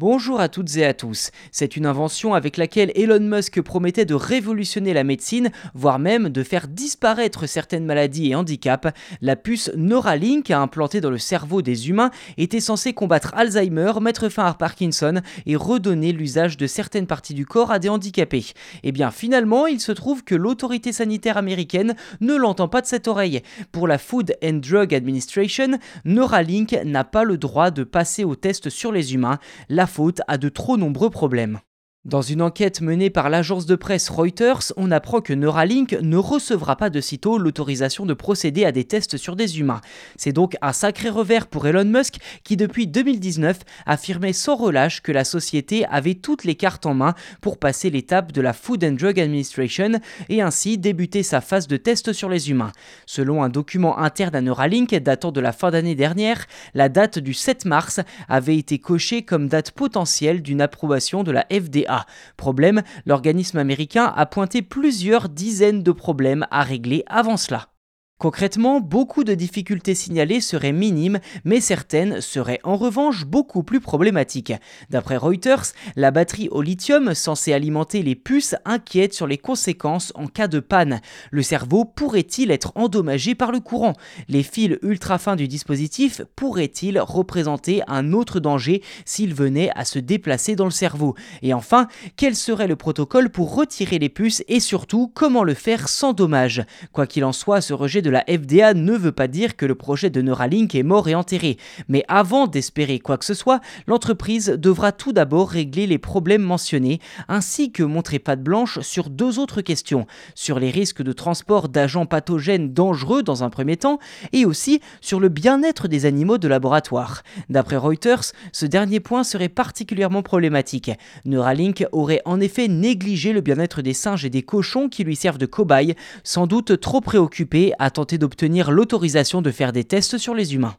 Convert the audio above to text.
Bonjour à toutes et à tous. C'est une invention avec laquelle Elon Musk promettait de révolutionner la médecine, voire même de faire disparaître certaines maladies et handicaps. La puce Neuralink, implantée dans le cerveau des humains, était censée combattre Alzheimer, mettre fin à Parkinson et redonner l'usage de certaines parties du corps à des handicapés. Eh bien, finalement, il se trouve que l'autorité sanitaire américaine ne l'entend pas de cette oreille. Pour la Food and Drug Administration, Neuralink n'a pas le droit de passer aux tests sur les humains. Faute à de trop nombreux problèmes. Dans une enquête menée par l'agence de presse Reuters, on apprend que Neuralink ne recevra pas de sitôt l'autorisation de procéder à des tests sur des humains. C'est donc un sacré revers pour Elon Musk qui depuis 2019 affirmait sans relâche que la société avait toutes les cartes en main pour passer l'étape de la Food and Drug Administration et ainsi débuter sa phase de test sur les humains. Selon un document interne à Neuralink datant de la fin d'année dernière, la date du 7 mars avait été cochée comme date potentielle d'une approbation de la FDA Problème, l'organisme américain a pointé plusieurs dizaines de problèmes à régler avant cela. Concrètement, beaucoup de difficultés signalées seraient minimes, mais certaines seraient en revanche beaucoup plus problématiques. D'après Reuters, la batterie au lithium censée alimenter les puces inquiète sur les conséquences en cas de panne. Le cerveau pourrait-il être endommagé par le courant? Les fils ultra fins du dispositif pourraient-ils représenter un autre danger s'ils venaient à se déplacer dans le cerveau? Et enfin, quel serait le protocole pour retirer les puces et surtout comment le faire sans dommage? Quoi qu'il en soit, ce rejet de la FDA ne veut pas dire que le projet de Neuralink est mort et enterré, mais avant d'espérer quoi que ce soit, l'entreprise devra tout d'abord régler les problèmes mentionnés, ainsi que montrer patte blanche sur deux autres questions, sur les risques de transport d'agents pathogènes dangereux dans un premier temps, et aussi sur le bien-être des animaux de laboratoire. D'après Reuters, ce dernier point serait particulièrement problématique. Neuralink aurait en effet négligé le bien-être des singes et des cochons qui lui servent de cobayes, sans doute trop préoccupé à d'obtenir l'autorisation de faire des tests sur les humains.